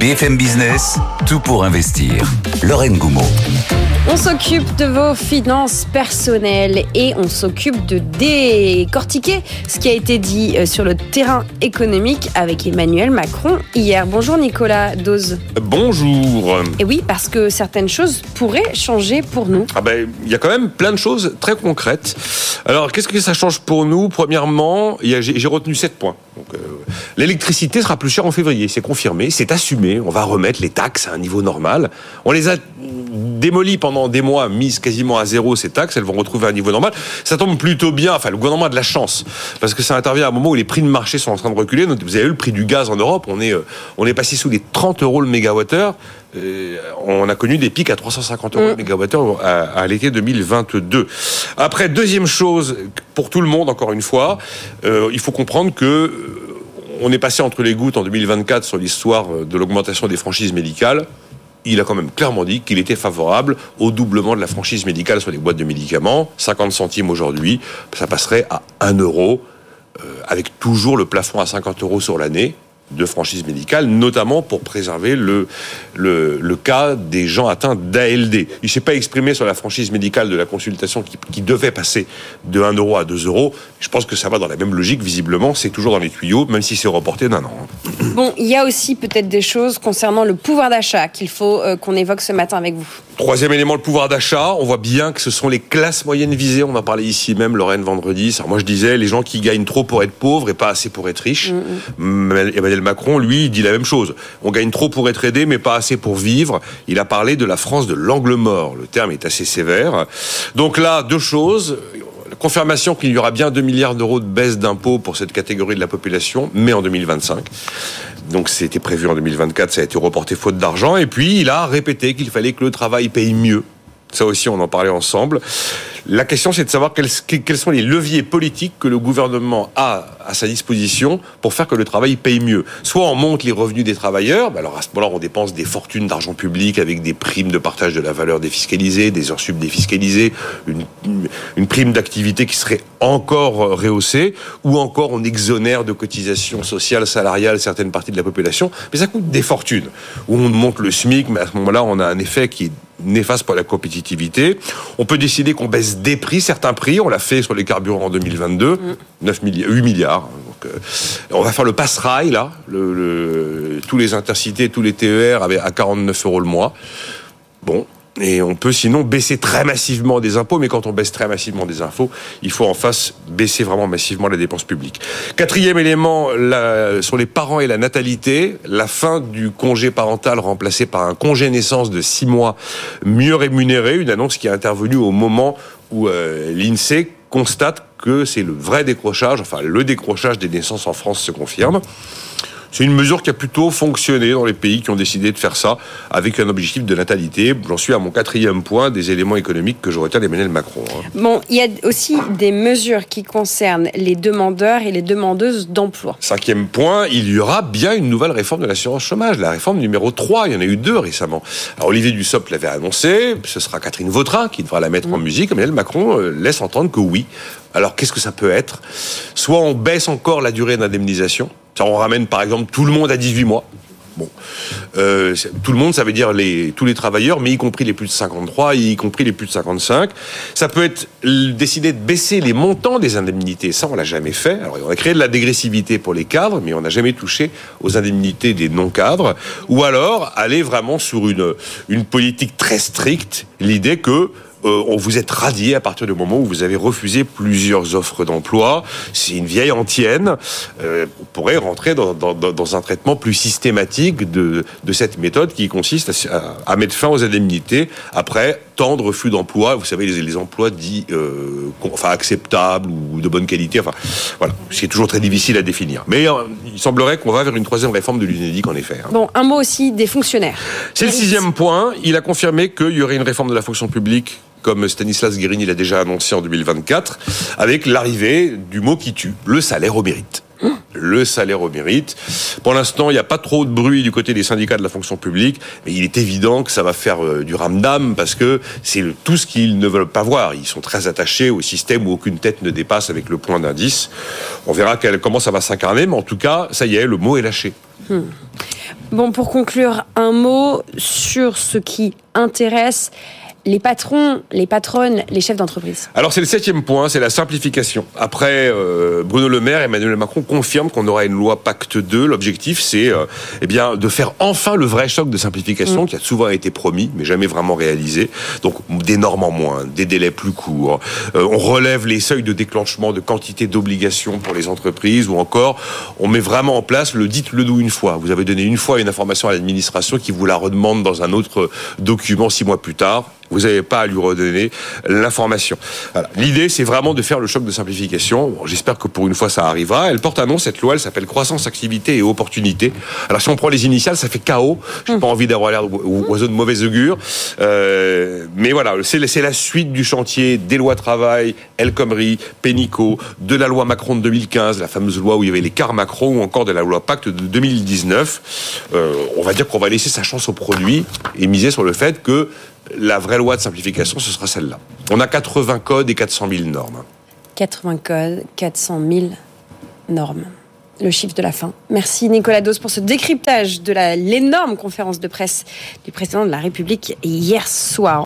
BFM Business, tout pour investir. Lorraine Goumeau. On s'occupe de vos finances personnelles et on s'occupe de décortiquer ce qui a été dit euh, sur le terrain économique avec Emmanuel Macron hier. Bonjour Nicolas Dose. Bonjour. Et oui, parce que certaines choses pourraient changer pour nous. Ah ben, il y a quand même plein de choses très concrètes. Alors, qu'est-ce que ça change pour nous? Premièrement, j'ai retenu sept points. Donc, euh, L'électricité sera plus chère en février, c'est confirmé, c'est assumé. On va remettre les taxes à un niveau normal. On les a démolies pendant des mois, mises quasiment à zéro ces taxes, elles vont retrouver un niveau normal. Ça tombe plutôt bien, enfin le gouvernement a de la chance, parce que ça intervient à un moment où les prix de marché sont en train de reculer. Vous avez eu le prix du gaz en Europe, on est, euh, on est passé sous les 30 euros le mégawattheure. Euh, on a connu des pics à 350 euros le mégawattheure à, à l'été 2022. Après, deuxième chose, pour tout le monde, encore une fois, euh, il faut comprendre que euh, on est passé entre les gouttes en 2024 sur l'histoire euh, de l'augmentation des franchises médicales. Il a quand même clairement dit qu'il était favorable au doublement de la franchise médicale sur les boîtes de médicaments. 50 centimes aujourd'hui, ça passerait à 1 euro, euh, avec toujours le plafond à 50 euros sur l'année de franchise médicale, notamment pour préserver le, le, le cas des gens atteints d'ALD. Il ne s'est pas exprimé sur la franchise médicale de la consultation qui, qui devait passer de 1 euro à 2 euros. Je pense que ça va dans la même logique, visiblement. C'est toujours dans les tuyaux, même si c'est reporté d'un an. Bon, il y a aussi peut-être des choses concernant le pouvoir d'achat qu'il faut euh, qu'on évoque ce matin avec vous. Troisième élément, le pouvoir d'achat. On voit bien que ce sont les classes moyennes visées. On en parlait ici même, Lorraine, vendredi. Alors moi, je disais, les gens qui gagnent trop pour être pauvres et pas assez pour être riches. Emmanuel Macron, lui, dit la même chose. On gagne trop pour être aidé, mais pas assez pour vivre. Il a parlé de la France de l'angle mort. Le terme est assez sévère. Donc là, deux choses. La confirmation qu'il y aura bien 2 milliards d'euros de baisse d'impôts pour cette catégorie de la population, mais en 2025. Donc c'était prévu en 2024, ça a été reporté faute d'argent. Et puis il a répété qu'il fallait que le travail paye mieux. Ça aussi, on en parlait ensemble. La question, c'est de savoir quels, sont les leviers politiques que le gouvernement a à sa disposition pour faire que le travail paye mieux. Soit on monte les revenus des travailleurs, bah alors à ce moment-là, on dépense des fortunes d'argent public avec des primes de partage de la valeur défiscalisée, des heures sub défiscalisées, une, une prime d'activité qui serait encore rehaussée, ou encore on exonère de cotisations sociales, salariales certaines parties de la population, mais ça coûte des fortunes. Ou on monte le SMIC, mais à ce moment-là, on a un effet qui est néfaste pour la compétitivité. On peut décider qu'on baisse des prix, certains prix. On l'a fait sur les carburants en 2022, 9 milliards, 8 milliards. Donc, euh, on va faire le pass-rail, là. Le, le, tous les intercités, tous les TER à 49 euros le mois. Bon. Et on peut sinon baisser très massivement des impôts, mais quand on baisse très massivement des impôts, il faut en face baisser vraiment massivement la dépense publique. Quatrième élément, la, sur les parents et la natalité, la fin du congé parental remplacé par un congé naissance de six mois mieux rémunéré, une annonce qui est intervenue au moment où euh, l'INSEE constate que c'est le vrai décrochage, enfin le décrochage des naissances en France se confirme. C'est une mesure qui a plutôt fonctionné dans les pays qui ont décidé de faire ça avec un objectif de natalité. J'en suis à mon quatrième point des éléments économiques que je retiens d'Emmanuel Macron. hein. Bon, il y a aussi des mesures qui concernent les demandeurs et les demandeuses d'emploi. Cinquième point, il y aura bien une nouvelle réforme de l'assurance chômage, la réforme numéro 3. Il y en a eu deux récemment. Alors Olivier Dussopt l'avait annoncé, ce sera Catherine Vautrin qui devra la mettre en musique. Emmanuel Macron euh, laisse entendre que oui. Alors qu'est-ce que ça peut être? Soit on baisse encore la durée d'indemnisation, on ramène par exemple tout le monde à 18 mois. Bon, euh, tout le monde, ça veut dire tous les travailleurs, mais y compris les plus de 53, y compris les plus de 55. Ça peut être décider de baisser les montants des indemnités. Ça, on l'a jamais fait. Alors, on a créé de la dégressivité pour les cadres, mais on n'a jamais touché aux indemnités des non-cadres. Ou alors aller vraiment sur une, une politique très stricte, l'idée que euh, on vous êtes radié à partir du moment où vous avez refusé plusieurs offres d'emploi. C'est une vieille antienne. Euh, on pourrait rentrer dans, dans- dans- dans un traitement plus systématique de, de cette méthode qui consiste à, mettre fin aux indemnités après temps de refus d'emploi. Vous savez, les, les emplois dits euh, enfin, acceptables ou de bonne qualité. Enfin, voilà, c'est toujours très difficile à définir. Mais il semblerait qu'on va vers une troisième réforme de l'UNEDIC, en effet. hein. Bon, un mot aussi des fonctionnaires. C'est le sixième point. Il a confirmé qu'il y aurait une réforme de la fonction publique comme Stanislas Guérini l'a déjà annoncé en 2024, avec l'arrivée du mot qui tue, le salaire au mérite. Le salaire au mérite. Pour l'instant, il n'y a pas trop de bruit du côté des syndicats de la fonction publique, mais il est évident que ça va faire euh, du ramdam parce que c'est tout ce qu'ils ne veulent pas voir. Ils sont très attachés au système où aucune tête ne dépasse avec le point d'indice. On verra comment ça va s'incarner, mais en tout cas, ça y est, le mot est lâché. Bon, pour conclure, un mot sur ce qui intéresse les patrons, les patronnes, les chefs d'entreprise. Alors c'est le septième point, c'est la simplification. Après, euh, Bruno Le Maire, Emmanuel Macron confirment qu'on aura une loi Pacte 2. L'objectif, c'est euh, eh bien de faire enfin le vrai choc de simplification qui a souvent été promis, mais jamais vraiment réalisé. Donc des normes en moins, des délais plus courts. Euh, on relève les seuils de déclenchement de quantité d'obligations pour les entreprises, ou encore on met vraiment en place le dites-le nous une fois. Vous avez donné une fois une information à l'administration qui vous la redemande dans un autre document six mois plus tard. Vous n'avez pas à lui redonner l'information. L'idée, c'est vraiment de faire le choc de simplification. J'espère que pour une fois, ça arrivera. Elle porte un nom, cette loi, elle s'appelle croissance, activité et opportunité. Alors, si on prend les initiales, ça fait chaos. J'ai pas envie d'avoir l'air oiseau de mauvaise augure. Euh, mais voilà, c'est la suite du chantier des lois travail, El Khomri, Pénicaud, de la loi Macron de 2015, la fameuse loi où il y avait les quarts Macron, ou encore de la loi Pacte de 2019. Euh, on va dire qu'on va laisser sa chance au produit et miser sur le fait que la vraie loi de simplification, ce sera celle-là. On a 80 codes et 400 000 normes. 80 codes, 400 000 normes. Le chiffre de la fin. Merci Nicolas Dos pour ce décryptage de l'énorme conférence de presse du président de la République hier soir.